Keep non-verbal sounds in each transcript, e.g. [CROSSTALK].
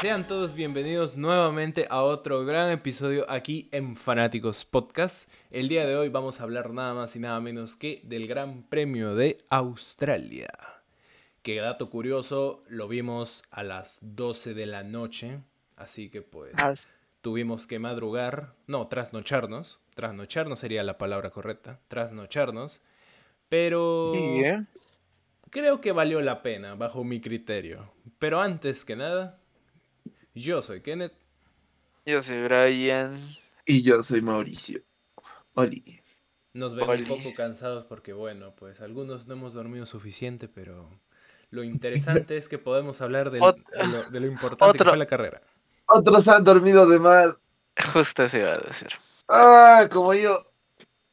Sean todos bienvenidos nuevamente a otro gran episodio aquí en Fanáticos Podcast. El día de hoy vamos a hablar nada más y nada menos que del Gran Premio de Australia. Que dato curioso, lo vimos a las 12 de la noche, así que pues tuvimos que madrugar, no, trasnocharnos, trasnocharnos sería la palabra correcta, trasnocharnos, pero ¿eh? creo que valió la pena bajo mi criterio. Pero antes que nada, yo soy Kenneth. Yo soy Brian. Y yo soy Mauricio. Oli. Nos ven Oli. un poco cansados porque, bueno, pues algunos no hemos dormido suficiente, pero lo interesante es que podemos hablar del- Ot- de, lo, de lo importante que fue la carrera. Otros han dormido de más. Justo eso iba a decir. Ah, como yo.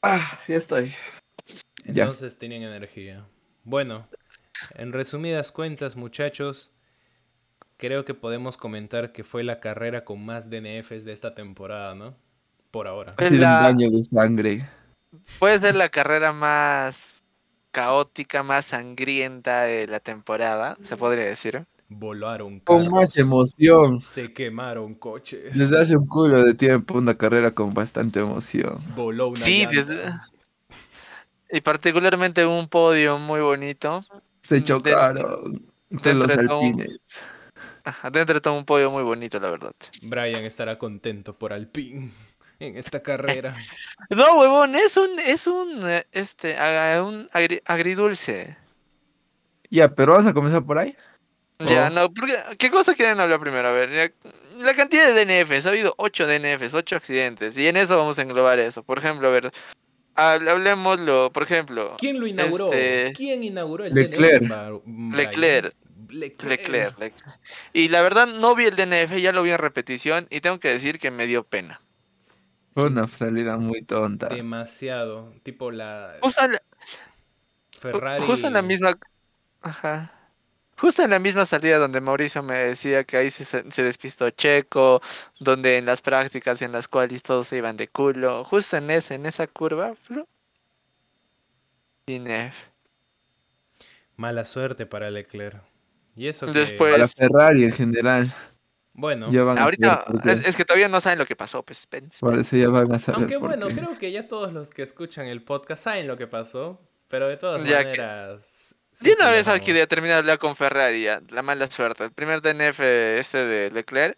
Ah, ya estoy. Ya. Entonces tenían energía. Bueno, en resumidas cuentas, muchachos, creo que podemos comentar que fue la carrera con más DNFs de esta temporada, ¿no? Por ahora. La- un baño de sangre. Puede ser la carrera más caótica, más sangrienta de la temporada, se podría decir. Volaron Con carros, más emoción. se quemaron coches, Desde hace un culo de tiempo, una carrera con bastante emoción. voló una Sí, desde- Y particularmente un podio muy bonito. Se De- chocaron los de todo- alpines. Dentro de todo un podio muy bonito, la verdad. Brian estará contento por Alpine en esta carrera. [LAUGHS] No, huevón, es un, es un, eh, este, un agri- agridulce. Ya, pero vamos a comenzar por ahí. Ya, Oh. no, porque, ¿qué cosa quieren hablar primero? A ver, ya, la cantidad de DNFs, ha habido 8 DNFs, 8 accidentes, y en eso vamos a englobar eso. Por ejemplo, a ver, hab- hablemoslo, por ejemplo, ¿Quién lo inauguró? Este- ¿Quién inauguró el Leclerc. DNF? Leclerc. Leclerc. Leclerc, Leclerc. Y la verdad, no vi el DNF, ya lo vi en repetición, y tengo que decir que me dio pena. Fue Sí, una salida muy tonta. Demasiado. Tipo la Justo en la, Ferrari. justo en la misma... Ajá. Justo en la misma salida donde Mauricio me decía que ahí se, se despistó Checo, donde en las prácticas y en las cuales todos se iban de culo, justo en ese, en esa curva, DNF. Mala suerte para Leclerc. Y eso que... Después- Para Ferrari en general. Bueno, Ya Ahorita es, es que todavía no saben lo que pasó, pues. Por eso ya van a saber aunque bueno, qué. creo que ya todos los que escuchan el podcast saben lo que pasó. Pero de todas Ya que- maneras... sí De una que vez ya aquí terminar de hablar con Ferrari, ya, la mala suerte. El primer DNF este de Leclerc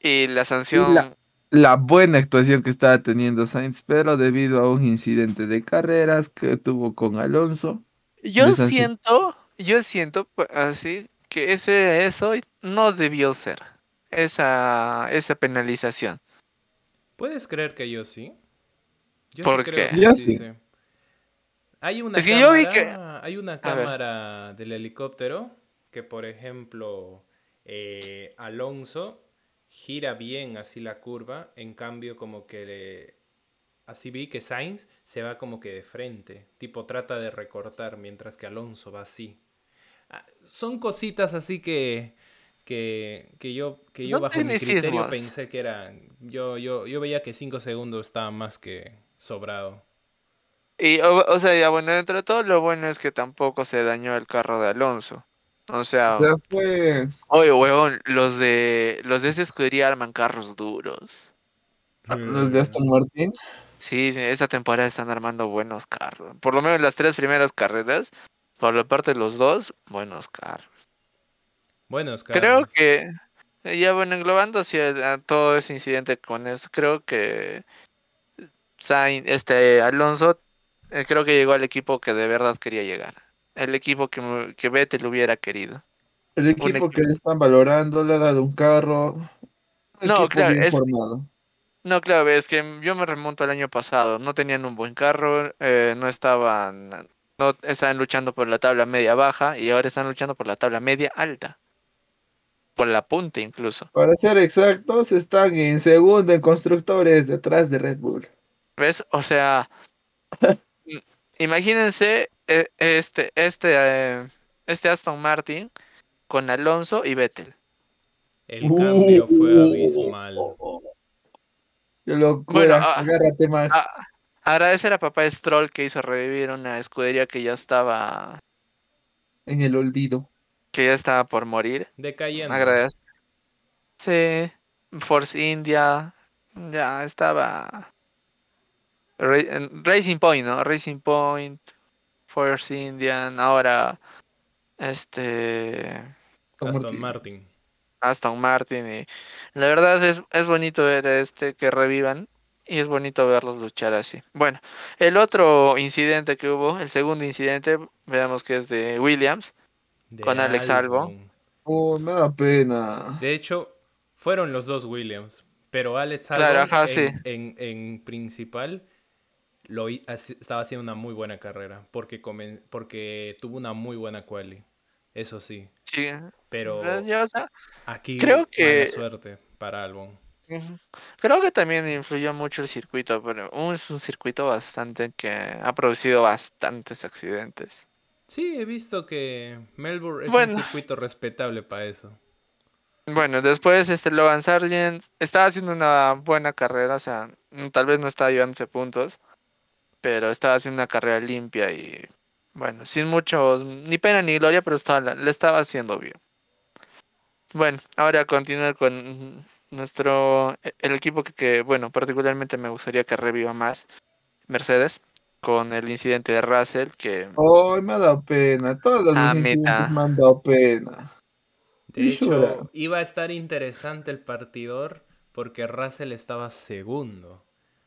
y la sanción. la- la buena actuación que estaba teniendo Sainz, pero debido a un incidente de carreras que tuvo con Alonso. Yo siento, yo siento pues, así que ese eso no debió ser esa esa penalización. ¿Puedes creer que yo sí? Yo ¿Por sí creo qué? que Yo sí, sí. sí. Hay una Es que yo vi cámara, hay una cámara del helicóptero que, por ejemplo, eh, Alonso gira bien así la curva, en cambio como que le- así vi que Sainz se va como que de frente, tipo trata de recortar mientras que Alonso va así. Ah, Son cositas así que que, que yo que yo No bajo mi criterio pensé que era yo yo yo veía que 5 segundos estaba más que sobrado. Y o, o sea, ya bueno, dentro de todo lo bueno es que tampoco se dañó el carro de Alonso. O sea, O sea, fue oye, huevón, los de los de escudería arman carros duros. los de Aston Martin. Sí, esta temporada están armando buenos carros. Por lo menos las tres primeras carreras, por la parte de los dos, buenos carros. Buenos Creo carros. que, eh, ya bueno, englobando hacia todo ese incidente con eso, creo que Sainz, este Alonso, eh, creo que llegó al equipo que de verdad quería llegar. El equipo que, que Vettel hubiera querido. El equipo equipo. que le están valorando, le ha dado un carro. Un No, equipo claro, bien es- formado. No, claro, es que yo me remonto al año pasado. No tenían un buen carro, eh, no estaban, no estaban luchando por la tabla media baja y ahora están luchando por la tabla media alta. Por la punta incluso. Para ser exactos, están en segundo en constructores detrás de Red Bull. ¿Ves? O sea, [LAUGHS] imagínense eh, este, este, eh, este Aston Martin con Alonso y Vettel. El cambio fue Uh. abismal. Qué locura. Bueno, ah, Agárrate, Max. Ah, agradecer a papá Stroll que hizo revivir una escudería que ya estaba, En el olvido. que ya estaba por morir. Decayendo. Agradezco. Sí, Force India, ya estaba. Racing Point, ¿no? Racing Point, Force Indian, ahora este Aston Martin. Aston Martin y la verdad es, es bonito ver este que revivan y es bonito verlos luchar así. Bueno, el otro incidente que hubo, el segundo incidente, veamos que es de Williams. de Con Alex Albon. Albon. Oh, me da pena. De hecho, fueron los dos Williams. Pero Alex Claro, Albon ajá, en, sí. en- en principal lo, estaba haciendo una muy buena carrera. Porque, comen- porque tuvo una muy buena quali. Eso sí. Sí, Pero ya, o sea, aquí creo mala que- suerte para Albon. Ujú. Creo que también influyó mucho el circuito, pero un- es un circuito bastante que ha producido bastantes accidentes. Sí, he visto que Melbourne es Bueno. un circuito respetable para eso. Bueno, después este Logan Sargent estaba haciendo una buena carrera, o sea, mm, tal vez no estaba llevándose puntos, pero estaba haciendo una carrera limpia y bueno, sin mucho, ni pena ni gloria, pero estaba, le estaba haciendo bien. Bueno, ahora continuar con nuestro, e- el equipo que, que, bueno, particularmente me gustaría que reviva más, Mercedes, con el incidente de Russell, que Oh, me ha dado pena. Todos los Ah, incidentes meta. me han dado pena. De hecho, llora. iba a estar interesante el partidor porque Russell estaba segundo.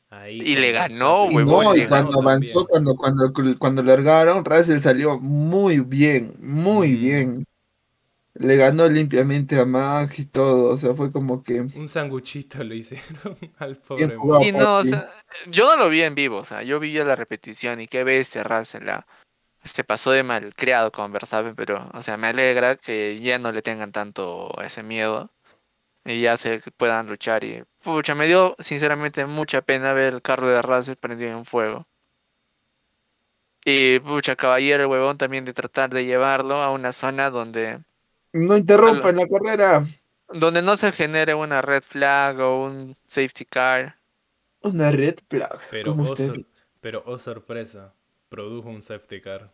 Ahí Y le ganó, Verstappen. Y huevón, no, y cuando avanzó, también. cuando, cuando, cuando largaron, Russell salió muy bien, muy bien. Le ganó limpiamente a Max y todo, o sea, fue como que Un sanguchito lo hicieron [LAUGHS] al pobre Y no, o sea, yo no lo vi en vivo, o sea, yo vi ya la repetición y qué bestia Russell, la- se pasó de malcriado con Verstappen, pero, o sea, me alegra que ya no le tengan tanto ese miedo y ya se puedan luchar y, pucha, me dio sinceramente mucha pena ver el carro de Russell prendido en fuego. Y, pucha, caballero el huevón también de tratar de llevarlo a una zona donde, No interrumpan la carrera. donde no se genere una red flag o un safety car. Una red flag. Pero como oh, usted. sor- pero oh sorpresa, produjo un safety car.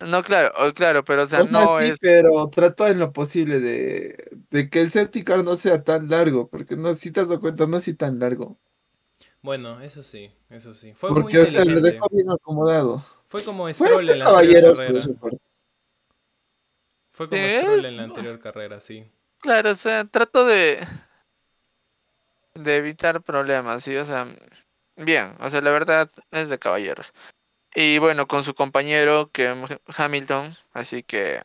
No, claro, oh, claro, pero o sea, O sea, no sí, es... pero trató en lo posible de, de que el safety car no sea tan largo, porque no, si te has dado cuenta, no es así tan largo. Bueno, eso sí, eso sí. Fue Porque, muy o sea, lo dejó bien acomodado. Fue como Fue, Stroll fue en la anterior caballeroso de carrera. su parte. Fue como Stroll en la anterior carrera, sí. Claro, o sea, trato de de evitar problemas, sí, o sea, bien, o sea, la verdad es de caballeros. Y bueno, con su compañero que Hamilton, así que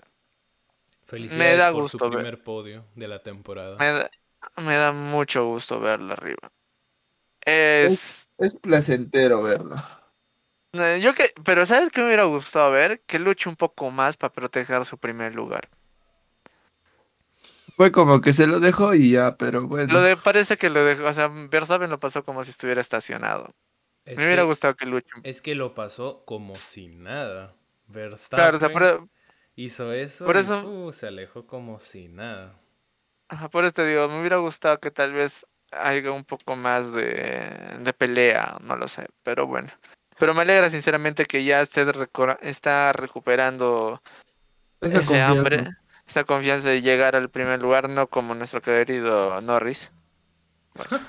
Felicidades da por gusto su ver. primer podio de la temporada. me da, me da mucho gusto verlo arriba. Es Es placentero verlo. Eh, yo que, pero ¿sabes qué me hubiera gustado ver? Que luche un poco más para proteger su primer lugar. Fue como que se lo dejó y ya, pero bueno. Lo de parece que lo dejó, o sea, Verstappen lo pasó como si estuviera estacionado. Es me hubiera gustado que luche. Es que lo pasó como si nada. Claro, Verstappen o sea, por, hizo eso por y, eso- fu, se alejó como si nada. Ajá, por eso te digo, me hubiera gustado que tal vez haya un poco más de, de pelea, no lo sé, pero bueno. Pero me alegra sinceramente que ya esté está recuperando Esa ese confianza. hambre, esa confianza de llegar al primer lugar, no como nuestro querido Norris. Bueno,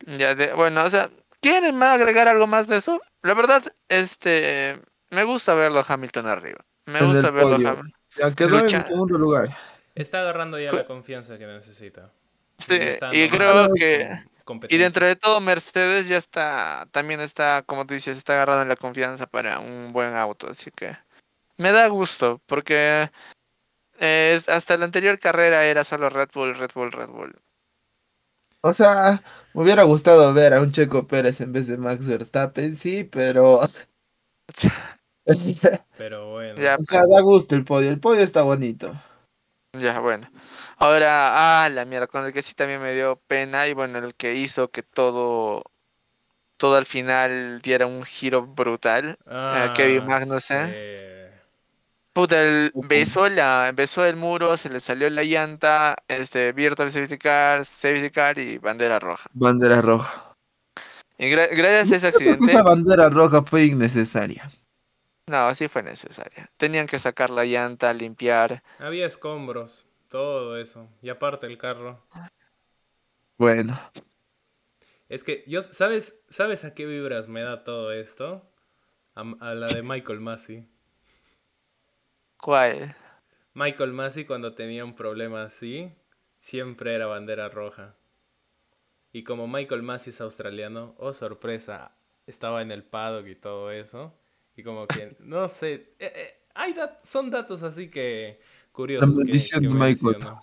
[LAUGHS] ya de, bueno, o sea, ¿quieren más agregar algo más de eso? La verdad, este, me gusta verlo a Hamilton arriba. Me En gusta verlo a. Hamilton. Ya quedó Lucha- en segundo lugar. Está agarrando ya la confianza que necesita. Sí, y creo que- Y dentro de todo, Mercedes ya está, también está, como tú dices, está agarrando la confianza para un buen auto, así que me da gusto, porque eh, es- hasta la anterior carrera era solo Red Bull, Red Bull, Red Bull. O sea, me hubiera gustado ver a un Checo Pérez en vez de Max Verstappen, sí, pero. o Pero [LAUGHS] bueno. Ya, sea, da gusto el podio. El podio está bonito. ya, bueno. Ahora, ah, la mierda, con el que sí también me dio pena y bueno, el que hizo que todo todo al final diera un giro brutal. Ah, Kevin Magnussen. sí. Puta, el, besó, la, besó el muro, se le salió la llanta, este, Virtual Safety Car, Safety Car y bandera roja. Bandera roja. Y gra- gracias a ese accidente, esa bandera roja fue innecesaria. no, sí fue necesaria. Tenían que sacar la llanta, limpiar. Había escombros, todo eso. Y aparte el carro. Bueno, Es que yo, ¿sabes, ¿sabes a qué vibras me da todo esto? A, a la de Michael Massey. ¿Cuál? Michael Massey cuando tenía un problema así, siempre era bandera roja. Y como Michael Massey es australiano, oh sorpresa, estaba en el paddock y todo eso. Y como que, no sé, eh, eh, hay dat- son datos así que curiosos. que- maldición que de Michael. menciono.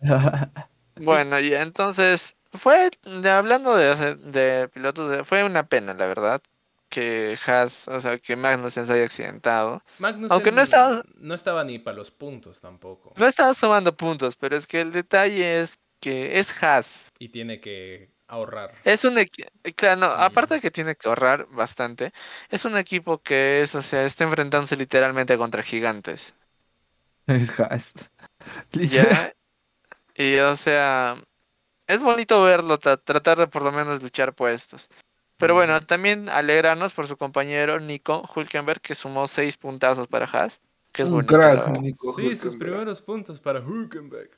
[LAUGHS] Bueno, y entonces fue, de- hablando de, de pilotos, fue una pena, la verdad, que Haas, o sea, que Magnussen se haya accidentado. Magnussen Aunque no estaba- no estaba ni para los puntos tampoco. No estaba sumando puntos, pero es que el detalle es que es Haas. Y tiene que ahorrar. Es un equipo, claro, no, aparte de que tiene que ahorrar bastante, es un equipo que es, o sea, está enfrentándose literalmente contra gigantes. [LAUGHS] es Haas. ¿Ya? Y o sea, es bonito verlo, tra- tratar de por lo menos luchar puestos. Pero bueno, también alegrarnos por su compañero Nico Hulkenberg, que sumó seis puntazos para Haas. Que es Un bonito, crack. Nico Sí, sus primeros puntos para Hülkenberg.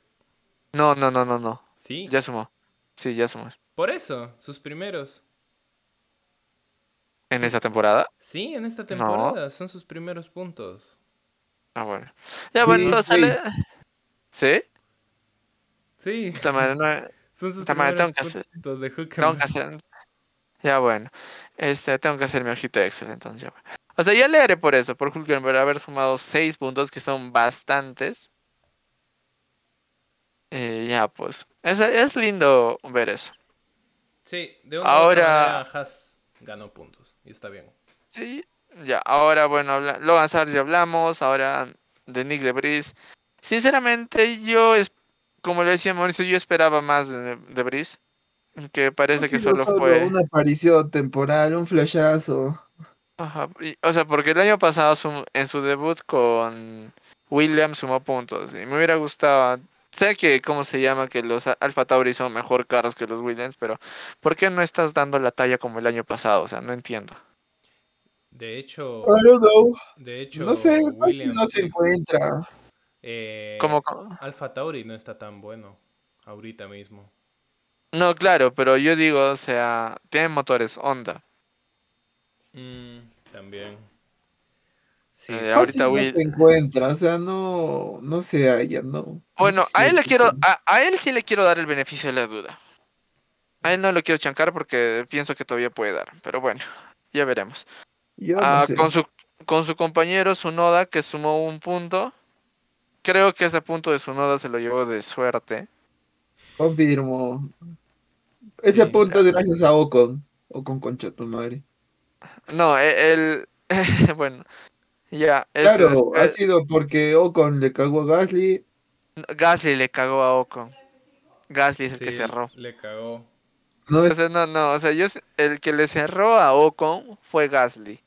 No, no, no, no, no. Sí, Ya sumó. Sí, ya sumó. por eso, sus primeros. ¿En esa temporada? Sí, en esta temporada son sus primeros puntos. Ah, bueno. Ya, Sí, bueno, entonces sale-. ¿Sí? Sí, Puta madre, no, son sus madre, tengo que hacer- de Tengo que hacer. Ya bueno. Este, tengo que hacer mi ojito de Excel, entonces ya. bueno. O sea, ya leeré por eso, por Hulkenberg haber sumado 6 puntos, que son bastantes. Eh, ya, pues. Es, es lindo ver eso. Sí, de una u otra Ahora- manera Haas ganó puntos y está bien. Sí, ya. Ahora, bueno. Logan Sarge ya hablamos. Ahora de Nick Debris. Sinceramente, yo, es... como le decía Mauricio, yo esperaba más de Debris. Que parece que solo solo fue. una aparición temporal, un flashazo. Ajá, y- o sea, porque el año pasado sum- en su debut con Williams sumó puntos y me hubiera gustado. Sé que, ¿cómo se llama? Que los Alfa Tauri son mejor carros que los Williams, pero ¿por qué no estás dando la talla como el año pasado? O sea, no entiendo. De hecho, I don't know. de hecho, No sé, Williams, no se encuentra. eh, ¿Cómo, cómo? Alfa Tauri no está tan bueno ahorita mismo. No, claro, pero yo digo, o sea, tienen motores Honda. Mm, también. Sí, Eh, ahorita no se encuentra, o sea, no, no se halla, no. no Bueno, a él le quiero, a, a él sí le quiero dar el beneficio de la duda. A él no lo quiero chancar porque pienso que todavía puede dar, pero bueno, ya veremos. Yo Ah, no sé. con su con su compañero Sunoda que sumó un punto. Creo que ese punto de Sunoda se lo llevó de suerte. Confirmo. Ese Sí, punto es gracias a Ocon. Ocon concha tu madre. No, e- el, [LAUGHS] bueno, ya. Claro, es- ha sido porque Ocon le cagó a Gasly. Gasly le cagó a Ocon. Gasly es el que cerró. Le cagó. No O es sea, no, no, o sea, yo, el que le cerró a Ocon fue Gasly.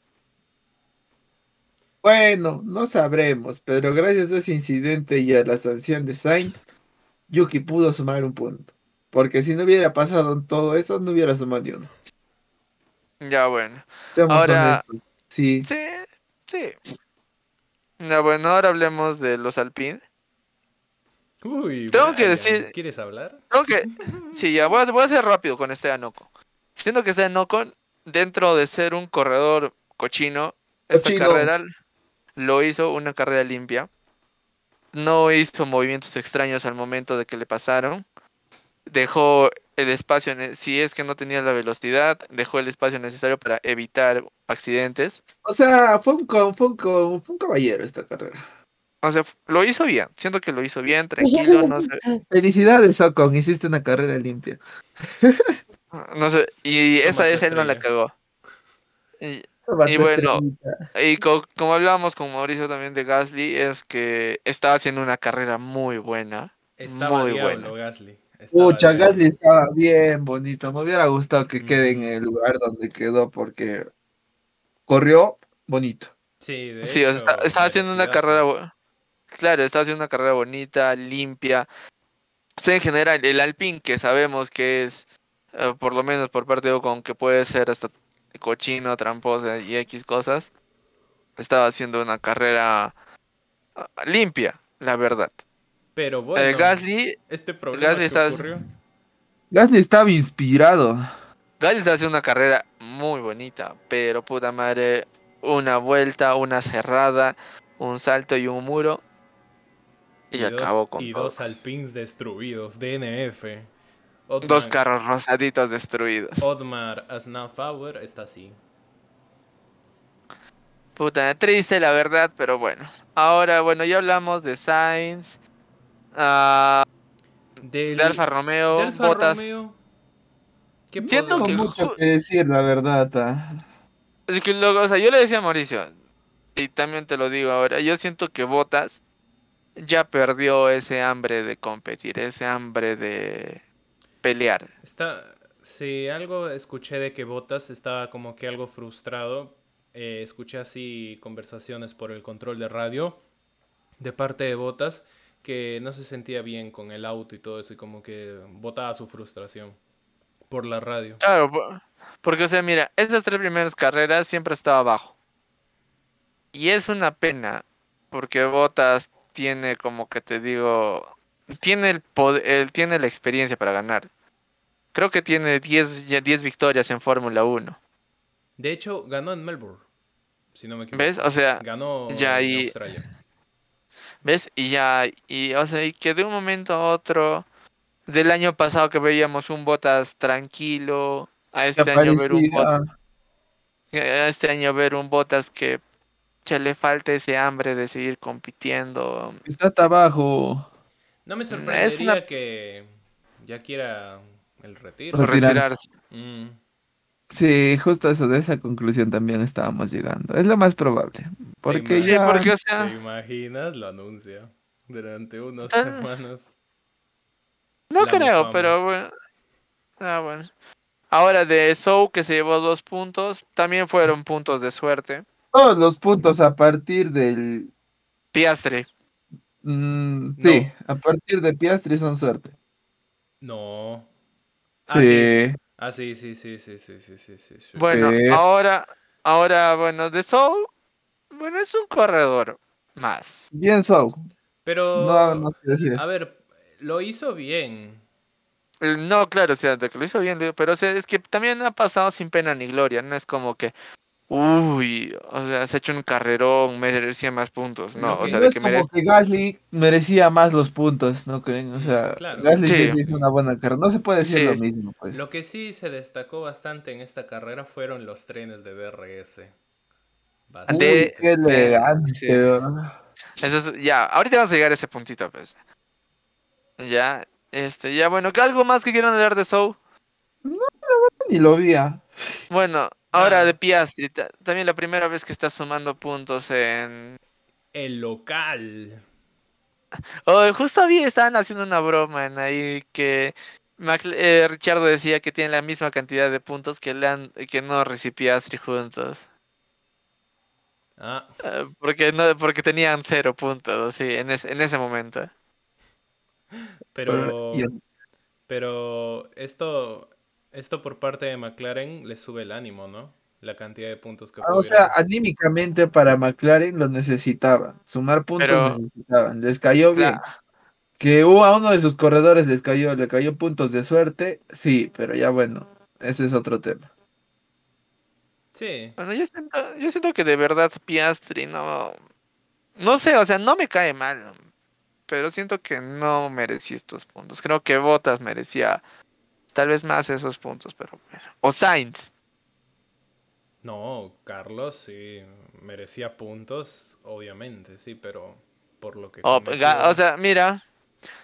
Bueno, no sabremos, pero gracias a ese incidente y a la sanción de Sainz, Yuki pudo sumar un punto. Porque si no hubiera pasado todo eso, no hubiera sumado ni uno. Ya, bueno. Seamos Ahora- honestos. Sí. Sí, sí. Ya, bueno, ahora hablemos de los Alpine. Uy, Tengo que decir- ¿Quieres hablar? Creo que, [LAUGHS] sí, ya voy a, voy a ser rápido con este Ocon. Siento que este Ocon, dentro de ser un corredor cochino, esta Cochino. carrera lo hizo una carrera limpia. No hizo movimientos extraños al momento de que le pasaron. Dejó el espacio, si es que no tenía la velocidad, dejó el espacio necesario para evitar accidentes. O sea, fue un, con- fue un, fue un caballero esta carrera. O sea, lo hizo bien. Siento que lo hizo bien, [LAUGHS] tranquilo, no sé. Felicidades, Ocon, hiciste una carrera limpia. No sé, y esa vez él no la cagó. Y, [LAUGHS] Y bueno, estrellita. y co- como hablábamos con Mauricio también de Gasly, es que estaba haciendo una carrera muy buena. Estaba muy diablo buena. Gasly. Estaba Pucha, bien. Gasly estaba bien bonito. Me hubiera gustado que quede en Mm. el lugar donde quedó porque corrió bonito. Sí, de Sí, o sea, estaba haciendo una carrera. Claro, estaba haciendo una carrera bonita, limpia. O sea, en general, el Alpine, que sabemos que es, eh, por lo menos por parte de Ocon, que puede ser hasta cochino, tramposa y X cosas, estaba haciendo una carrera ah, limpia, la verdad. Pero Eh, bueno, Gasly, este problema Gasly que está- ocurrió. Gasly estaba inspirado. Gasly está haciendo una carrera muy bonita, pero puta madre, una vuelta, una cerrada, un salto y un muro. Y, acabó con y todo. dos Alpines destruidos, DNF. Otmar, Dos carros rosaditos destruidos. Otmar Asnafauer está así. Puta, triste la verdad, pero bueno. Ahora, bueno, ya hablamos de Sainz, ah, Del, de Alfa Romeo, de Alfa Bottas. Romeo, ¿qué Siento que mucho que decir, la verdad. ah. Es que luego, o sea, yo le decía a Mauricio, y también te lo digo ahora, yo siento que Bottas ya perdió ese hambre de competir, ese hambre de pelear. Está, sí, algo escuché de que Botas estaba como que algo frustrado. Eh, escuché así conversaciones por el control de radio de parte de Botas que no se sentía bien con el auto y todo eso y como que botaba su frustración por la radio. Claro, po- porque, o sea, mira, esas tres primeras carreras siempre estaba abajo. Y es una pena, porque Bottas tiene, como que te digo, tiene el poder, tiene la experiencia para ganar. Creo que tiene 10, ya 10 victorias en Fórmula 1. De hecho, ganó en Melbourne, si no me equivoco. ¿Ves? O sea, Ganó ya en ahí- Australia. ¿ves? Y ya, y, o sea, y que de un momento a otro, del año pasado que veíamos un Bottas tranquilo, a Que este año ver un Bottas eh, este año ver un Botas que ya le falta ese hambre de seguir compitiendo. Está hasta abajo. No me Es sorprendería una- que ya quiera el retiro. Retirarse. Mm. Sí, justo eso, de esa conclusión también estábamos llegando. Es lo más probable. Porque ya... porque o ¿Te sea, imaginas? Lo anuncia durante unas Ah. semanas. no la creo, pero bueno. Ah, bueno. Ahora de Sou que se llevó dos puntos, también fueron puntos de suerte. Todos los puntos a partir del... Piastri, mm, No. Sí, a partir de Piastri son suerte. No. Ah, sí. Sí. Ah, sí, sí, sí, sí, sí, sí, sí, bueno, Sí. ahora, ahora, bueno, de Sou, bueno, es un corredor más. Bien so. Pero, No decir. a ver, lo hizo bien. Eh, No, claro, o sea, de que lo hizo bien, pero o sea, es que también ha pasado sin pena ni gloria, no es como que, uy, o sea, se ha hecho un carrerón, merecía más puntos, no, o sea, No de es que como merece, que Gasly merecía más los puntos, ¿no creen? O sea, Claro. Gasly sí, hizo una buena carrera. No se puede decir Sí. lo mismo, pues. Lo que sí se destacó bastante en esta carrera fueron los trenes de DRS. Uy, Bastante. de- qué de- elegante. sí. ¿no? eso es- ya, ahorita vamos a llegar a ese puntito, pues, ya, este, ya, bueno, ¿qué algo más que quieran hablar de Sou? Ni lo vi. ah. Bueno, ahora de Piastri, ta- también la primera vez que está sumando puntos en... El local. Oh, justo había, estaban haciendo una broma en ahí que Macl- eh, Richardo decía que tiene la misma cantidad de puntos que, le han, que Norris y Piastri juntos. Ah, Eh, porque no, porque tenían cero puntos, sí, en, ese en ese momento. pero, pero esto, esto por parte de McLaren le sube el ánimo, ¿no? La cantidad de puntos que Ah, O sea, anímicamente para McLaren lo necesitaba. Sumar puntos Pero- necesitaban. Les cayó bien. Que hubo a uno de sus corredores les cayó, le cayó puntos de suerte, sí, pero ya bueno, ese es otro tema. Sí, Bueno, yo siento, yo siento que de verdad Piastri no... No sé, o sea, no me cae mal, pero siento que no merecía estos puntos. Creo que Bottas merecía tal vez más esos puntos, pero bueno. O Sainz. no, Carlos sí merecía puntos, obviamente, sí, pero por lo que O, cometió- ga- o sea, mira,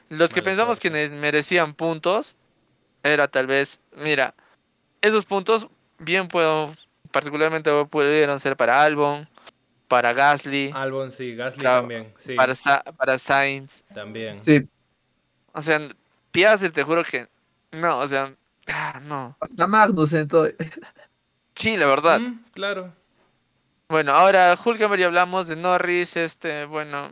los que pensamos que suerte. merecían puntos, era tal vez, mira, esos puntos bien puedo, particularmente pudieron ser para Albon, para Gasly, Albon sí, Gasly Claro, también, sí, para, Sa- para Sainz. también. Sí, O sea, Piastri, te juro que no, o sea, ah, no. Hasta Magnussen, todo. Sí, la verdad. Mm, claro. Bueno, ahora Hulkenberg ya hablamos de Norris, este, bueno,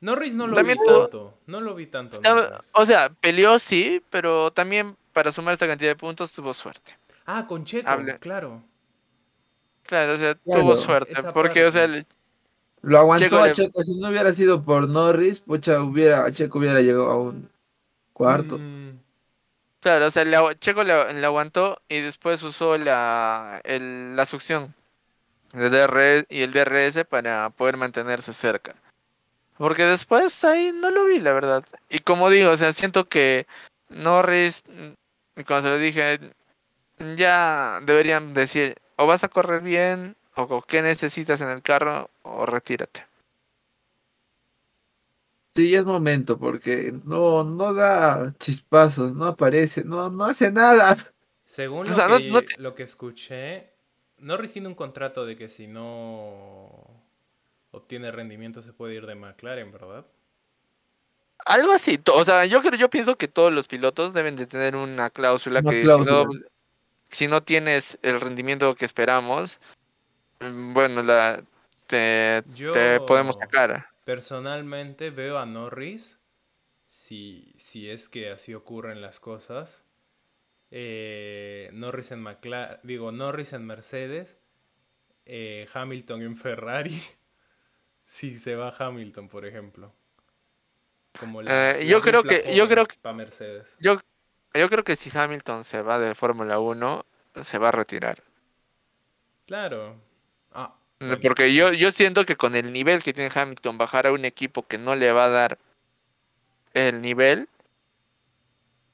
Norris no lo También vi tanto. No lo vi tanto. Norris. O sea, peleó sí, pero también para sumar esta cantidad de puntos tuvo suerte. Ah, con Checo, hable. claro. Claro, o sea, Claro, tuvo suerte. Porque, o sea, el- Lo aguantó Checo a le- Checo. Si no hubiera sido por Norris, pucha, hubiera, Checo hubiera llegado a un cuarto. Mm, claro, o sea, Checo le aguantó y después usó la, el- la succión del DRS y el DRS para poder mantenerse cerca. Porque después ahí no lo vi, la verdad. Y como digo, o sea, siento que Norris, mm, como se lo dije, ya deberían decir, o vas a correr bien, o qué necesitas en el carro, o retírate. Sí, es momento, porque no, no da chispazos, no aparece, no, no hace nada. Según O lo, sea, no- que, no te- lo que escuché, Norris tiene un contrato de que si no obtiene rendimiento se puede ir de McLaren, ¿verdad? Algo así, o sea, yo creo, yo pienso que todos los pilotos deben de tener una cláusula Una que cláusula. si no, si no tienes el rendimiento que esperamos, mm, bueno, la te, Yo te podemos sacar. Personalmente veo a Norris, si, si es que así ocurren las cosas, eh, Norris en McLaren, digo, Norris en Mercedes, eh, Hamilton en Ferrari, [LAUGHS] si se va Hamilton, por ejemplo. Como Eh, yo creo que- yo creo que- para Mercedes. Yo, yo creo que si Hamilton se va de Fórmula 1, se va a retirar. Claro. Ah, Porque yo, yo siento que con el nivel que tiene Hamilton, bajar a un equipo que no le va a dar el nivel,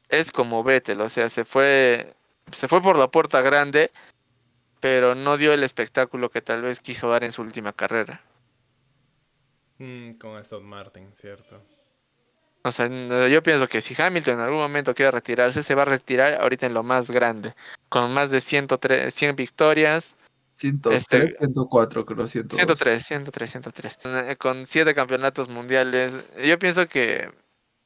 es como Vettel, o sea, se fue, se fue por la puerta grande, pero no dio el espectáculo que tal vez quiso dar en su última carrera. mm, con Aston Martin, cierto. O sea, yo pienso que si Hamilton en algún momento quiere retirarse, se va a retirar ahorita en lo más grande, con más de 103, 100 victorias, 103, Este- 104, creo, 102. 103, 103, 103. Eh, Con siete campeonatos mundiales. Yo pienso que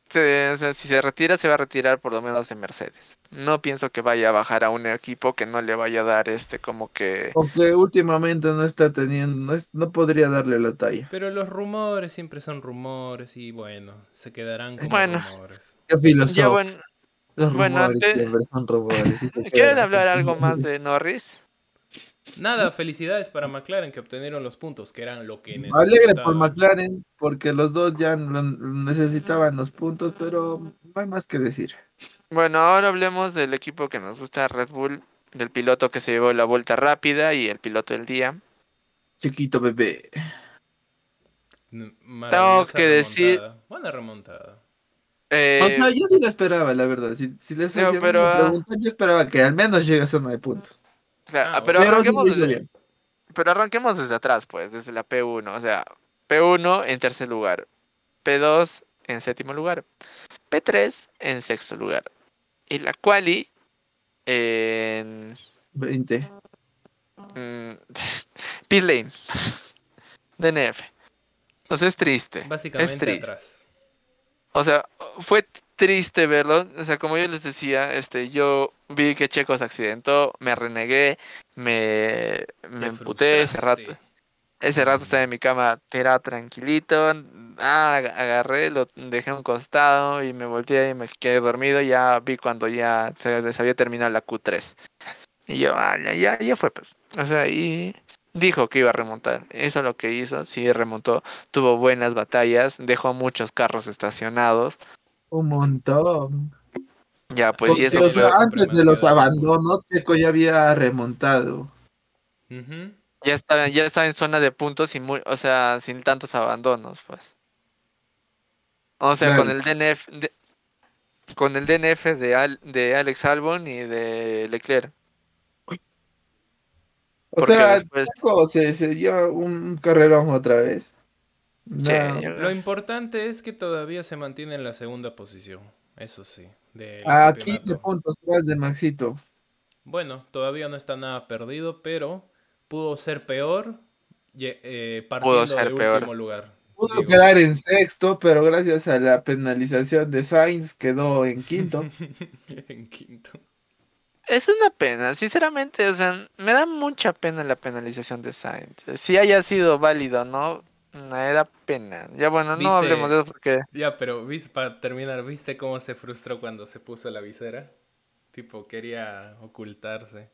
se- o sea, si se retira, se va a retirar por lo menos de Mercedes. No pienso que vaya a bajar a un equipo que no le vaya a dar este como que... Aunque últimamente no está teniendo, no, es- no podría darle la talla. Pero los rumores siempre son rumores y bueno, se quedarán como Bueno. rumores. Ya bueno, Los bueno, rumores te- siempre son rumores. [LAUGHS] ¿quieren hablar algo más de Norris? Nada, felicidades para McLaren que obtenieron los puntos, que eran lo que necesitaban. Alegre por McLaren, porque los dos ya necesitaban los puntos, pero no hay más que decir. Bueno, ahora hablemos del equipo que nos gusta, Red Bull, del piloto que se llevó la vuelta rápida y el piloto del día. Chiquito bebé. Maravillosa que decir- remontada. Buena remontada. Eh, O sea, yo sí lo esperaba, la verdad. Si, si les no, pero, una pregunta, yo esperaba que al menos llegue a zona de puntos. Claro, ah, arranquemos desde-. Pero arranquemos desde atrás, pues, desde la P1. O sea, P1 en tercer lugar, P2 en séptimo lugar, P3 en sexto lugar. Y la quali en 20. mm, [LAUGHS] pit lane, [LAUGHS] DNF. O sea, es triste. Básicamente es triste. atrás. O sea, fue triste verlo. O sea, como yo les decía, este, yo vi que Checo se accidentó, me renegué, me, me emputé ese rato. Ese rato estaba en mi cama tirado tranquilito. Ah, ag- agarré, lo dejé a un costado y me volteé y me quedé dormido. Ya vi cuando ya se, se había terminado la Q3. Y yo, ah, ya, ya, ya fue pues. O sea, y dijo que iba a remontar. Eso es lo que hizo, sí remontó. Tuvo buenas batallas, dejó muchos carros estacionados. Un montón. Ya, pues eso antes de los abandonos, Checo ya había remontado. Ya está, ya está en zona de puntos y muy, o sea, sin tantos abandonos, pues. O sea, con el DNF de- con el DNF de, Al- de Alex Albon y de Leclerc. O Porque sea, después- Checo se, se dio un carrerón otra vez. No, Sí, yo- Lo importante es que todavía se mantiene en la segunda posición. Eso sí. a campeonato. 15 puntos más de Maxito. Bueno, todavía no está nada perdido, pero pudo ser peor eh, partiendo ser de peor. último lugar. Pudo digo. quedar en sexto, pero gracias a la penalización de Sainz quedó en quinto. [LAUGHS] en quinto. Es una pena, sinceramente, o sea, me da mucha pena la penalización de Sainz. Si haya sido válido, ¿no? Me da pena. Ya bueno, no hablemos de eso porque... Ya, pero ¿viste, para terminar, ¿viste cómo se frustró cuando se puso la visera? Tipo, quería ocultarse.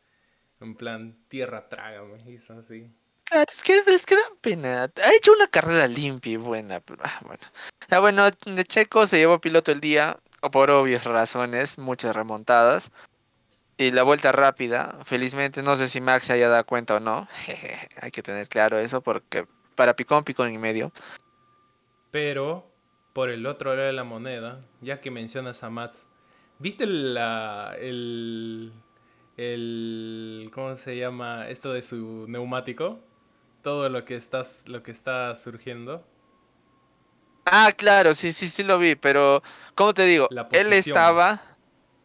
En plan, tierra trágame, hizo así. Claro, es que, es que da pena. Ha hecho una carrera limpia y buena, pero ah, bueno. Ya bueno, de Checo se llevó piloto el día, o por obvias razones, muchas remontadas. Y la vuelta rápida, felizmente, no sé si Max se haya dado cuenta o no. [LAUGHS] Hay que tener claro eso porque para picón, picón y medio. Pero, por el otro lado de la moneda, ya que mencionas a Mats, ¿viste la, el, el, ¿cómo se llama? Esto de su neumático? Todo lo que, estás, lo que está surgiendo. Ah, claro, sí, sí, sí lo vi, pero, ¿cómo te digo? La Él estaba,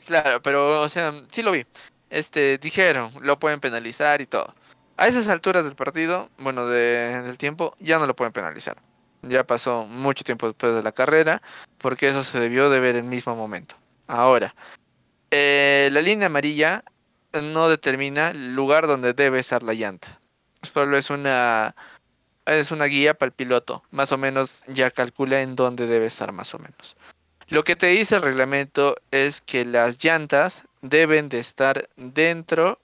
claro, pero, o sea, sí lo vi. Este, dijeron, lo pueden penalizar y todo. A esas alturas del partido, bueno, de- del tiempo, ya no lo pueden penalizar. Ya pasó mucho tiempo después de la carrera, porque eso se debió de ver en el mismo momento. Ahora, eh, la línea amarilla no determina el lugar donde debe estar la llanta. Solo es una es una guía para el piloto. Más o menos ya calcula en dónde debe estar más o menos. Lo que te dice el reglamento es que las llantas deben de estar dentro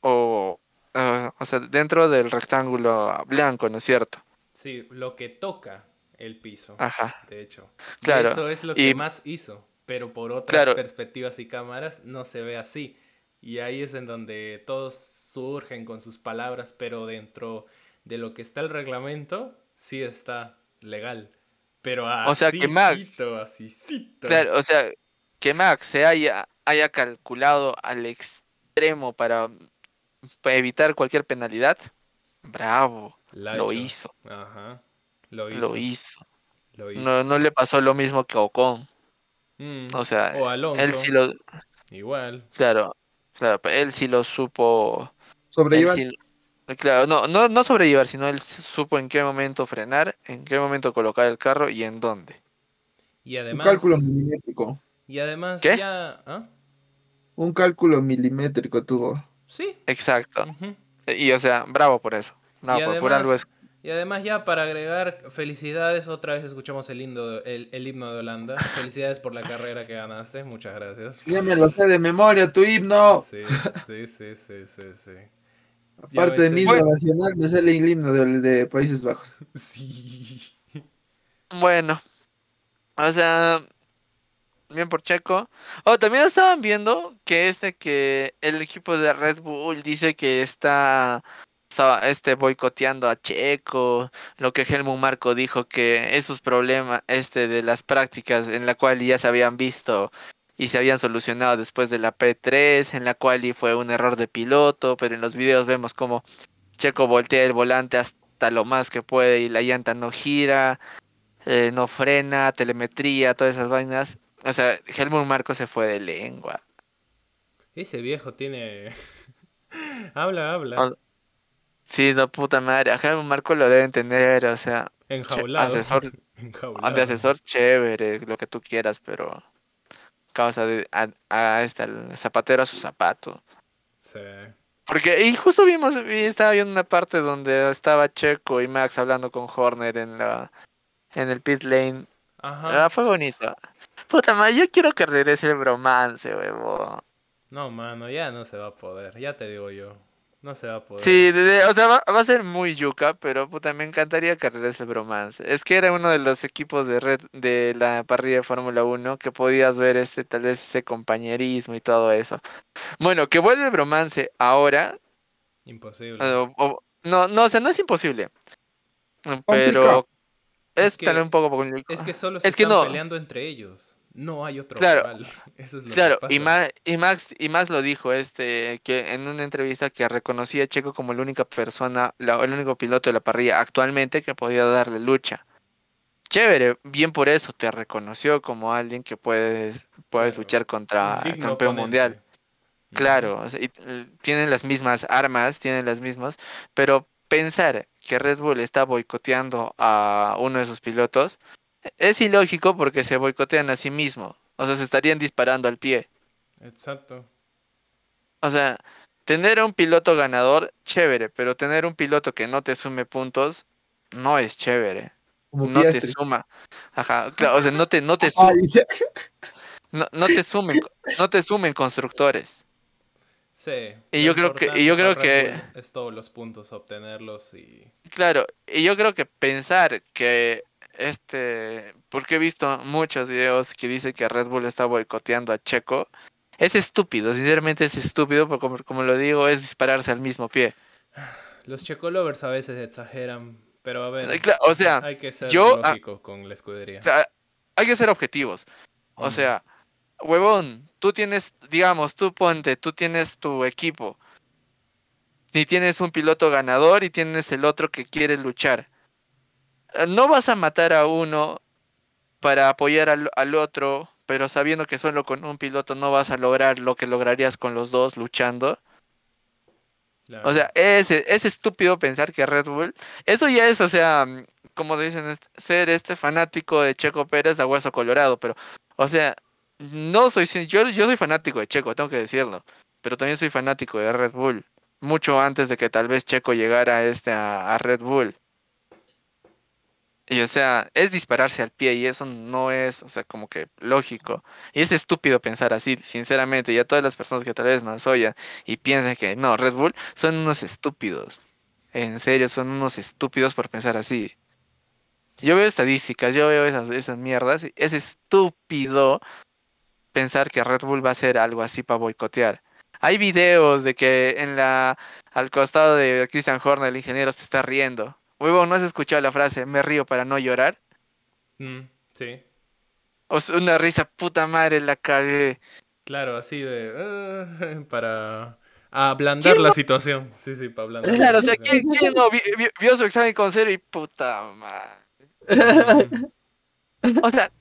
o, ah, o sea, dentro del rectángulo blanco, ¿no es cierto? Sí, lo que toca el piso, Ajá. de hecho. Y Claro, eso es lo que y- Mats hizo, pero por otras Claro. perspectivas y cámaras no se ve así. Y ahí es en donde todos surgen con sus palabras, pero dentro de lo que está el reglamento, sí está legal. Pero O sea que Max- asícito. Claro, o sea, que Max se haya, haya calculado al extremo para evitar cualquier penalidad. Bravo, lo hecho. hizo, Ajá. Lo hizo. lo hizo. lo hizo. No, no le pasó lo mismo que a Ocon. Mm, O sea, O Alonso. él sí lo, Igual. claro, claro, él sí lo supo Sobrellevar. sí- claro, no, no, no sobrellevar, sino él supo en qué momento frenar, en qué momento colocar el carro y en dónde. Y Un además. cálculo milimétrico. Y además ¿Qué? ya. ¿ah? Un cálculo milimétrico tuvo. Sí. Exacto. Y o sea, bravo por eso. No, Y por, por algo es. además- Y además ya para agregar felicidades, otra vez escuchamos el, himno, el, el himno de Holanda. [LAUGHS] Felicidades por la carrera que ganaste, muchas gracias. Ya me lo sé de memoria, tu himno. Sí, sí, sí, sí, sí, sí. Aparte de mi himno nacional, me sale el himno de, de Países Bajos. [LAUGHS] Sí. Bueno, o sea, bien por Checo. Oh, también estaban viendo que este que el equipo de Red Bull dice que está este boicoteando a Checo, lo que Helmut Marco dijo que esos problemas este de las prácticas en la cual ya se habían visto y se habían solucionado después de la P3, en la cual fue un error de piloto, pero en los videos vemos como Checo voltea el volante hasta lo más que puede y la llanta no gira eh, no frena, telemetría, todas esas vainas. O sea, Helmut Marco se fue de lengua. Ese viejo tiene... [LAUGHS] habla, habla. Ah, Sí, no puta madre. A Helmut Marco lo deben tener, o sea, Enjaulado. asesor- [LAUGHS] Enjaulado. de asesor chévere, lo que tú quieras, pero causa de a, a al zapatero a su zapato. Sí. Porque, y justo vimos, y estaba viendo una parte donde estaba Checo y Max hablando con Horner en la en el pit lane. Ajá. Ah, fue bonito. Puta madre, yo quiero que regrese el bromance, huevo. No, mano, ya no se va a poder. Ya te digo yo. No se va a poder. Sí, de- de- o sea, va, va a ser muy yuca, pero puta, me encantaría que regrese el bromance. Es que era uno de los equipos de red de la parrilla de Fórmula 1 que podías ver este, tal vez ese compañerismo y todo eso. Bueno, que vuelve el bromance ahora, Imposible. o- o- no, no, o sea, no es imposible. Pero Complicado. Es, Es que- tal vez un poco complicado. Es que solo se Es que están no. peleando entre ellos. No hay otro Claro. rival. [LAUGHS] Eso es lo Claro, que y, pasa. Ma- y Max y Max lo dijo este que en una entrevista que reconocía a Checo como la única persona, la- el único piloto de la parrilla actualmente que podía darle lucha. Chévere, bien por eso te reconoció como alguien que puede Claro, luchar contra el campeón oponente. mundial. Claro, o sea, y, eh, tienen las mismas armas, tienen las mismas, pero pensar que Red Bull está boicoteando a uno de sus pilotos, es ilógico porque se boicotean a sí mismo. O sea, se estarían disparando al pie. Exacto. O sea, tener un piloto ganador, chévere, pero tener un piloto que no te sume puntos, no es chévere. Como No te suma. Ajá, claro, o sea, no te, no te, [LAUGHS] Ah, no, no te sumen, [LAUGHS] no te sumen constructores. Sí. Y yo creo que- y yo creo que- Es todos los puntos, obtenerlos y... Claro, y yo creo que pensar que este, porque he visto muchos videos que dicen que Red Bull está boicoteando a Checo, es estúpido, sinceramente es estúpido, porque como, como lo digo, es dispararse al mismo pie. Los checolovers a veces exageran, pero a ver, Eh, o sea, hay que ser yo, ah, con la escudería. O sea, hay que ser objetivos. O Mm. sea, huevón, tú tienes, digamos, tú ponte, tú tienes tu equipo. Y tienes un piloto ganador y tienes el otro que quiere luchar. Eh, No vas a matar a uno para apoyar al, al otro, pero sabiendo que solo con un piloto no vas a lograr lo que lograrías con los dos luchando. Claro. O sea, es, es estúpido pensar que Red Bull, eso ya es, o sea, mm, como dicen, es- ser este fanático de Checo Pérez a hueso colorado, pero, o sea, no soy, yo, yo soy fanático de Checo, tengo que decirlo, pero también soy fanático de Red Bull, mucho antes de que tal vez Checo llegara a este a, Red Bull. Y o sea, es dispararse al pie y eso no es, o sea, como que lógico. Y es estúpido pensar así, sinceramente, y a todas las personas que tal vez nos oyan y piensan que no, Red Bull son unos estúpidos. En serio, son unos estúpidos por pensar así. Yo veo estadísticas, yo veo esas, esas mierdas. Es estúpido pensar que Red Bull va a hacer algo así para boicotear. Hay videos de que en la al costado de Christian Horner el ingeniero se está riendo. Huevo, ¿no has escuchado la frase me río para no llorar? Mm, sí, O sea, una risa puta madre la cagué. claro, así de... "Ah", [LAUGHS] para ablandar ¿Quién la no- situación. Sí, sí, para ablandar la Claro, o sea. ¿quién, quién no vi- vi- vio su examen con cero y puta madre? [LAUGHS] O sea,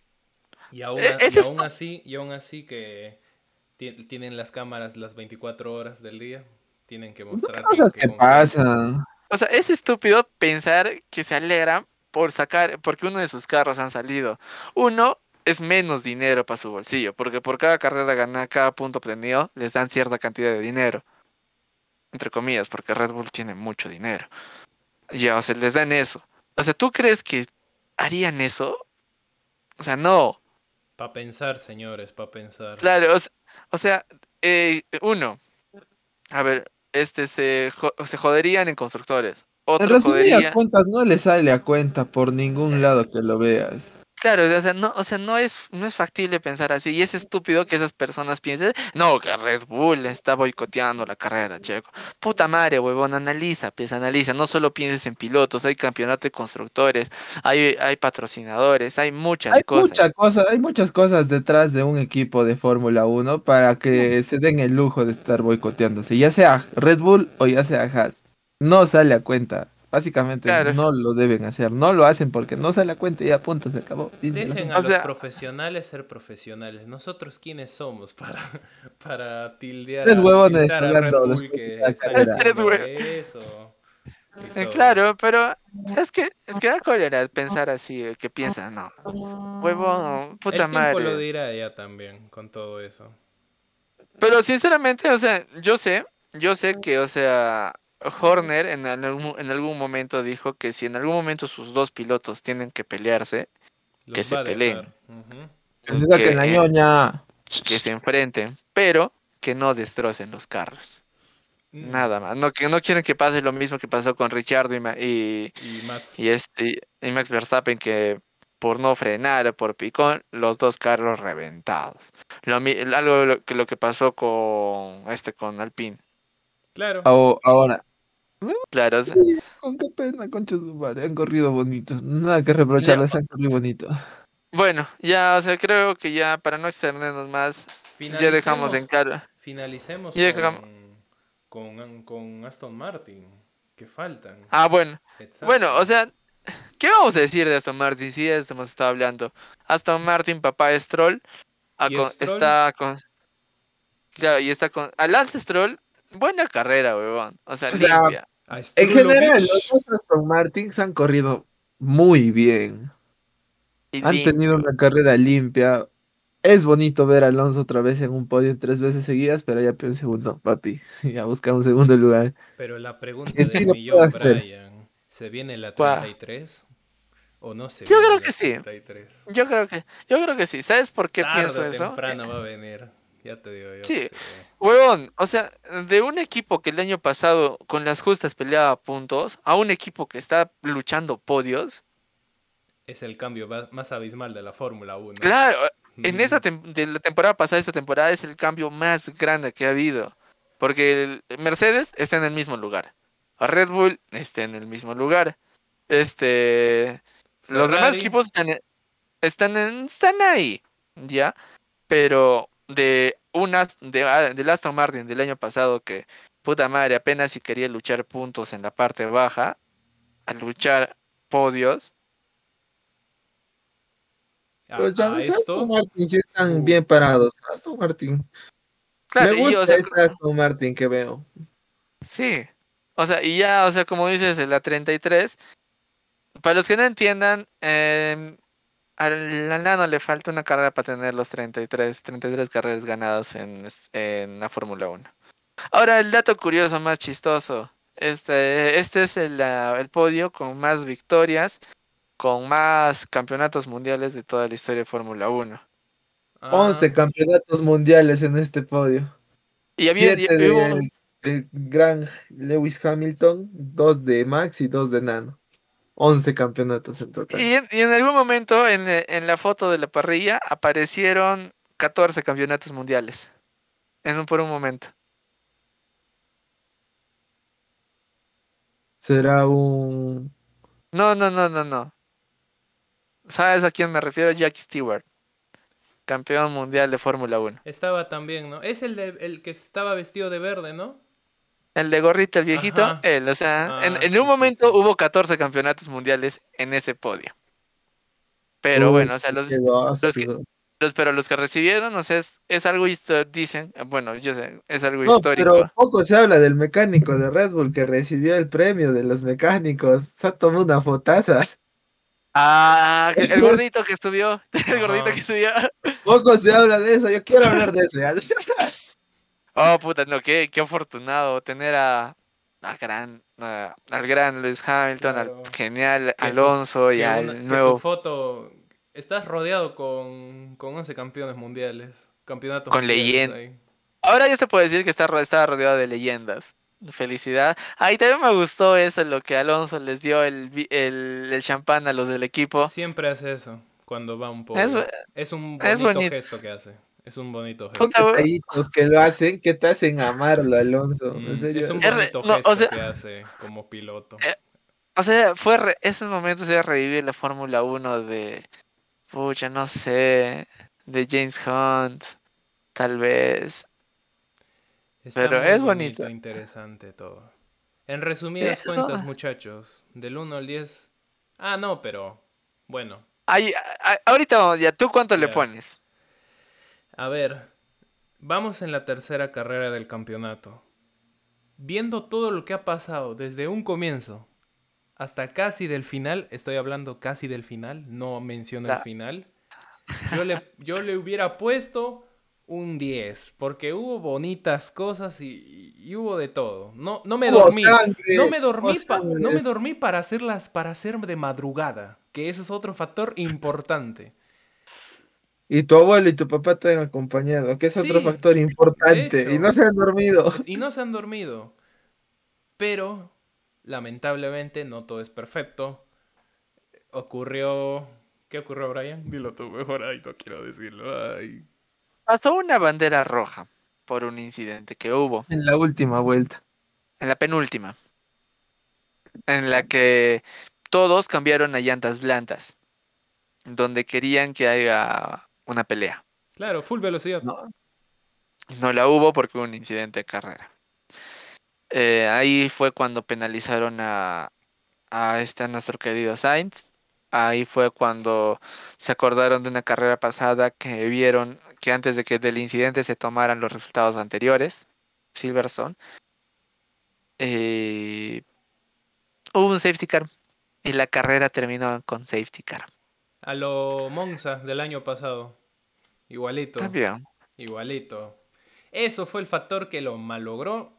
Y aún, E- a- ese y es aún así, y aún así que ti- tienen las cámaras las 24 horas del día, tienen que mostrar Cosas que pasan. O sea, es estúpido pensar que se alegran por sacar, porque uno de sus carros han salido. Uno es menos dinero para su bolsillo, porque por cada carrera ganada, cada punto obtenido, les dan cierta cantidad de dinero. Entre comillas, porque Red Bull tiene mucho dinero. Ya, o sea, les dan eso. O sea, ¿tú crees que harían eso? O sea, no. Pa' pensar, señores, pa' pensar. Claro, o, sea, eh, uno, a ver, este se, jo- se joderían en constructores. En resumidas jodería. cuentas, no le sale a cuenta por ningún lado que lo veas. Claro, o sea, no, o sea, no es, no es factible pensar así. Y es estúpido que esas personas piensen, no, que Red Bull está boicoteando la carrera, checo. Puta madre, huevón, analiza, pues analiza. No solo pienses en pilotos, hay campeonato de constructores, hay, hay patrocinadores, hay muchas Hay cosas. muchas cosas, hay muchas cosas detrás de un equipo de Fórmula 1 para que se den el lujo de estar boicoteándose, ya sea Red Bull o ya sea Haas. No sale a cuenta. Básicamente Claro. no lo deben hacer, no lo hacen porque no sale a cuenta y ya punto, se acabó. Dejen a O los sea- profesionales ser profesionales. Nosotros quiénes somos para, [LAUGHS] para tildear Tres a, huevones a Bull después que la eso. Eh, claro, pero es que, es que da cólera pensar así, eh, que piensan, no, huevón, El puta tiempo madre. lo dirá ya también con todo eso. Pero sinceramente, o sea, yo sé, yo sé que, o sea, Horner en algún, en algún momento dijo que si en algún momento sus dos pilotos tienen que pelearse, Los Que se peleen. dejar. Ujú. Que que, la eh, ñoña. que se enfrenten, pero que no destrocen los carros. Mm. Nada más. No, que no quieren que pase lo mismo que pasó con Richard y, Ma- y, Y Mats. y este, y Max Verstappen, que por no frenar, por picón, los dos carros reventados. Lo, algo lo que, lo que pasó con este con Alpine. Claro. Ahora, Claro, o sea, con qué pena, concha de su madre, han corrido bonito. Nada que reprocharles, han corrido bonito. Bueno, ya, o sea, creo que ya para no extendernos más, ya dejamos en claro. Finalicemos con, con, con Aston Martin. Que faltan. Ah, bueno, Exacto. bueno, o sea, ¿qué vamos a decir de Aston Martin? Si ya hemos estado hablando. Aston Martin, papá de Stroll, a ¿Y con- Stroll? está con. Claro, y está con. A Lance Stroll, buena carrera, huevón. O sea, O sea, limpia. A En general, los dos Aston Martins han corrido muy bien. Han tenido una carrera limpia. Es bonito ver a Alonso otra vez en un podio tres veces seguidas, pero ya pide un segundo, papi. [LAUGHS] Ya busca un segundo lugar. Pero la pregunta Que sí millón. Brian, ¿se viene la ¿Cuál? 33? ¿O no se Yo viene creo la que sí. 33? Yo creo que, yo creo que sí. ¿Sabes por qué Tarde pienso o eso? temprano va a venir. Ya te digo yo. Sí. Huevón, o sea, de un equipo que el año pasado con las justas peleaba puntos, a un equipo que está luchando podios. Es el cambio más abismal de la Fórmula 1. Claro, en Mm. esa de la temporada pasada, esta temporada es el cambio más grande que ha habido. Porque el Mercedes está en el mismo lugar. Red Bull está en el mismo lugar. Este. Los demás equipos están, en- están, en- están ahí. ¿Ya? Pero de unas. De, ah, del Aston Martin del año pasado que. Puta madre, apenas si quería luchar puntos en la parte baja. A luchar podios. Pero ya no esto, Aston Martin sí están bien parados. Aston Martin. Claro, Me y, gusta o sea, este Aston Martin que veo. Sí. O sea, y ya, o sea, como dices, en la 33, para los que no entiendan, eh, al Nano le falta una carrera para tener los 33, 33 carreras ganadas en, en la Fórmula 1. Ahora, el dato curioso más chistoso. Este, este es el, ah, el podio con más victorias, con más campeonatos mundiales de toda la historia de Fórmula 1. ah, 11 campeonatos mundiales en este podio. Y había, 7 y hubo- de, de Gran Lewis Hamilton, 2 de Max y 2 de Nano. 11 campeonatos en total. Y en, y en algún momento en, en la foto de la parrilla aparecieron 14 campeonatos mundiales. En un, por un momento. Será un. No, no, no, no, no. ¿Sabes a quién me refiero? Jackie Stewart. Campeón mundial de Fórmula 1. Estaba también, ¿no? Es el, de, el que estaba vestido de verde, ¿no? El de gorrita, el viejito, Ajá. él. O sea, en, Ah, en sí, un momento sí. hubo 14 campeonatos mundiales en ese podio. Pero Uy, bueno, o sea, los, qué gozo. los- pero los que recibieron, o sea, es, es algo, histo- dicen, bueno, yo sé, es algo No, histórico. pero poco se habla del mecánico de Red Bull que recibió el premio de los mecánicos. Se ha tomado una fotaza. Ah, [LAUGHS] el que- gordito que subió, [LAUGHS] el gordito que subió. Poco se habla de eso. Yo quiero hablar de eso. [LAUGHS] Oh, puta, no, qué, qué afortunado tener a, a gran, a- al gran Lewis Hamilton, Claro. al genial Alonso y al una- que tu nuevo foto... Estás rodeado con, con 11 campeones mundiales. Campeonatos Con mundiales leyenda. ahí. Ahora ya se puede decir que está, está rodeado de leyendas. Felicidad. Ahí también me gustó eso, lo que Alonso les dio el, el, el champán a los del equipo. Siempre hace eso cuando va un poco. Es, Es, un es bonito bonito. gesto que hace. Es un bonito Los gesto. Detallitos que lo hacen, que te hacen amarlo, Alonso. Mm, En serio. es un bonito no, o gesto sea- que hace como piloto. Eh, O sea, fue re- esos momentos de revivir la Fórmula 1 de, pucha, no sé, de James Hunt, tal vez. Está pero es bonito. interesante todo. En resumidas Eso. cuentas, muchachos, del 1 al 10. Ah, no, pero bueno. Ahorita vamos ya, ¿tú cuánto le pones? A ver, vamos en la tercera carrera del campeonato. Viendo todo lo que ha pasado desde un comienzo hasta casi del final, estoy hablando casi del final, no menciono el La- final. [LAUGHS] Yo le, yo le hubiera puesto un 10, porque hubo bonitas cosas y, y hubo de todo. No, no me dormí. sangre, No me dormí, hubo pa- sangre. no me dormí para hacerlas, para hacer de madrugada, que eso es otro factor importante. Y tu abuelo y tu papá te han acompañado, que es otro factor importante. Y no se han dormido. Y no se han dormido. Pero, lamentablemente, no todo es perfecto. Ocurrió... ¿Qué ocurrió, Brian? Dilo tú mejor. Ay, no quiero decirlo. Ay. Pasó una bandera roja por un incidente que hubo En la última vuelta. en la penúltima, en la que todos cambiaron a llantas blancas, donde querían que haya una pelea. Claro, full velocidad. No, no la hubo porque hubo un incidente de carrera. Eh, ahí fue cuando penalizaron a, a este nuestro querido Sainz. Ahí fue cuando se acordaron de una carrera pasada que vieron que antes de que del incidente se tomaran los resultados anteriores, Silverstone. Eh, hubo un safety car y la carrera terminó con safety car. A lo Monza del año pasado. Igualito. También. Igualito. Eso fue el factor que lo malogró.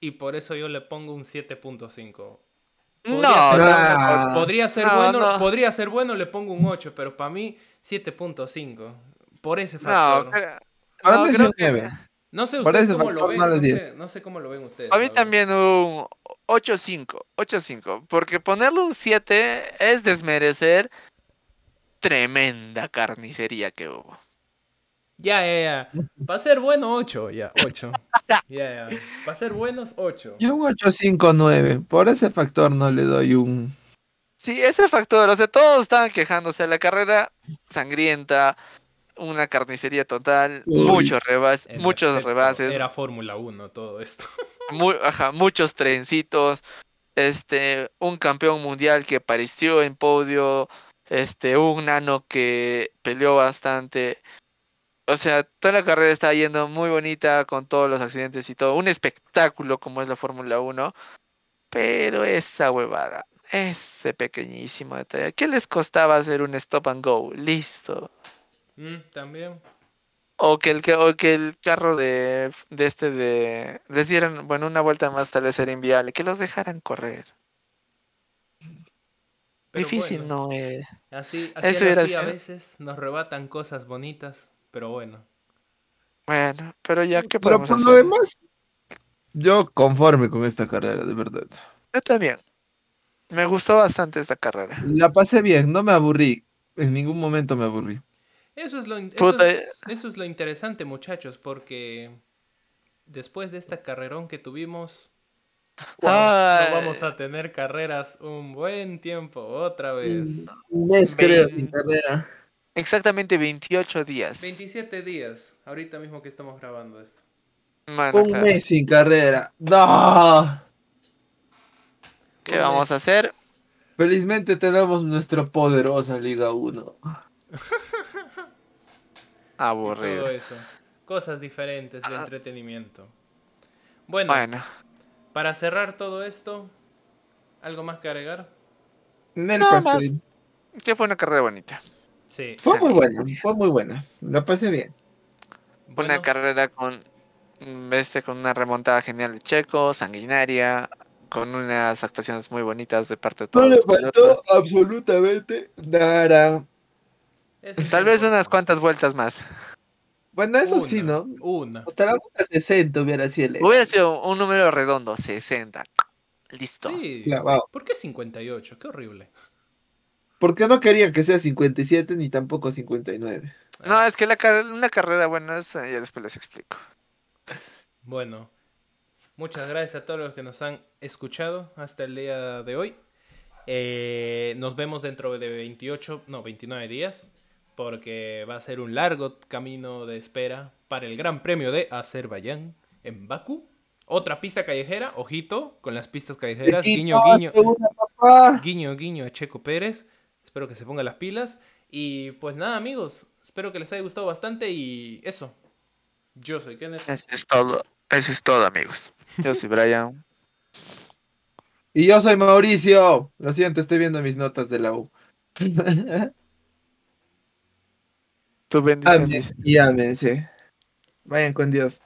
Y por eso yo le pongo un 7.5. No, Podría ser, no, Ah. podría ser No, bueno, no. podría ser bueno, le pongo un 8, pero para mí 7.5. Por ese no, factor. creo- Para no, mí es creo que-. No sé ustedes cómo lo factor ven. no No sé, no sé cómo lo ven ustedes. A mí verdad. también un 8-5, 8-5, porque ponerle un 7 es desmerecer tremenda carnicería que hubo. Ya, ya, ya. Para ser bueno, 8. Ya, 8. [LAUGHS] ya, ya. Para ser buenos, 8. Yo un 859. Por ese factor no le doy un. Sí, ese factor, o sea, todos estaban quejándose, la carrera sangrienta, una carnicería total, Uy. muchos rebases, En muchos efecto, rebases, Era Fórmula 1 todo esto. [LAUGHS] mu- ajá, muchos trencitos, este, un campeón mundial que apareció en podio, este, un nano que peleó bastante. O sea, toda la carrera está yendo muy bonita con todos los accidentes y todo. Un espectáculo como es la Fórmula 1. Pero esa huevada, ese pequeñísimo detalle. ¿Qué les costaba hacer un stop and go? Listo. Mm, También. O que el, o que el carro de, de este de... Les dieran, bueno, una vuelta más tal vez era inviable. Que los dejaran correr. Pero Difícil bueno, no es. Así, así Eso FIA a veces nos rebatan cosas bonitas, pero bueno. Bueno, pero ya, ¿qué Pero por hacer? lo demás, yo conforme con esta carrera, de verdad. Yo también. Me gustó bastante esta carrera. La pasé bien, no me aburrí. En ningún momento me aburrí. Eso es lo, eso es- eso es lo interesante, muchachos, porque después de esta carrerón que tuvimos, no, vamos a tener carreras un buen tiempo, otra vez. Un mes, creo, sin carrera. Exactamente 28 días. 27 días, ahorita mismo que estamos grabando esto. Bueno, Un claro. mes sin carrera. ¡No! ¿Qué Un vamos a hacer? Felizmente tenemos nuestra poderosa Liga 1. [LAUGHS] Y Aburrido. todo eso. Cosas diferentes de Ah. entretenimiento. Bueno, Bueno, para cerrar todo esto, ¿algo más que agregar? Nel Nada Pastel. que fue una carrera bonita. Sí. Fue muy buena, fue muy buena. La pasé bien. Fue Bueno, Una carrera con este con una remontada genial de Checo, sanguinaria, con unas actuaciones muy bonitas de parte de No todos le los faltó pilotos. absolutamente nada. Tal vez unas cuantas vueltas más. Bueno, eso sí, ¿no? Una. Hasta la vuelta 60 hubiera sido el Hubiera sido un número redondo, 60. Listo. Sí. clavado. ¿Por qué 58? Qué horrible. Porque no querían que sea 57 ni tampoco 59. No, es que la car- una carrera buena es, eh, ya después les explico. Bueno, muchas gracias a todos los que nos han escuchado hasta el día de hoy. Eh, nos vemos dentro de 28, no, 29 días, porque va a ser un largo camino de espera para el Gran Premio de Azerbaiyán en Bakú. Otra pista callejera, ojito con las pistas callejeras, guiño, guiño, guiño, guiño a Checo Pérez. Espero que se ponga las pilas. Y pues nada, amigos, espero que les haya gustado bastante y eso. Yo soy Kenneth. Eso es todo. Eso es todo, amigos. Yo soy Brian. Y yo soy Mauricio. Lo siento, estoy viendo mis notas de la U. [LAUGHS] Tu bendición. Amén y ámense. Vayan con Dios.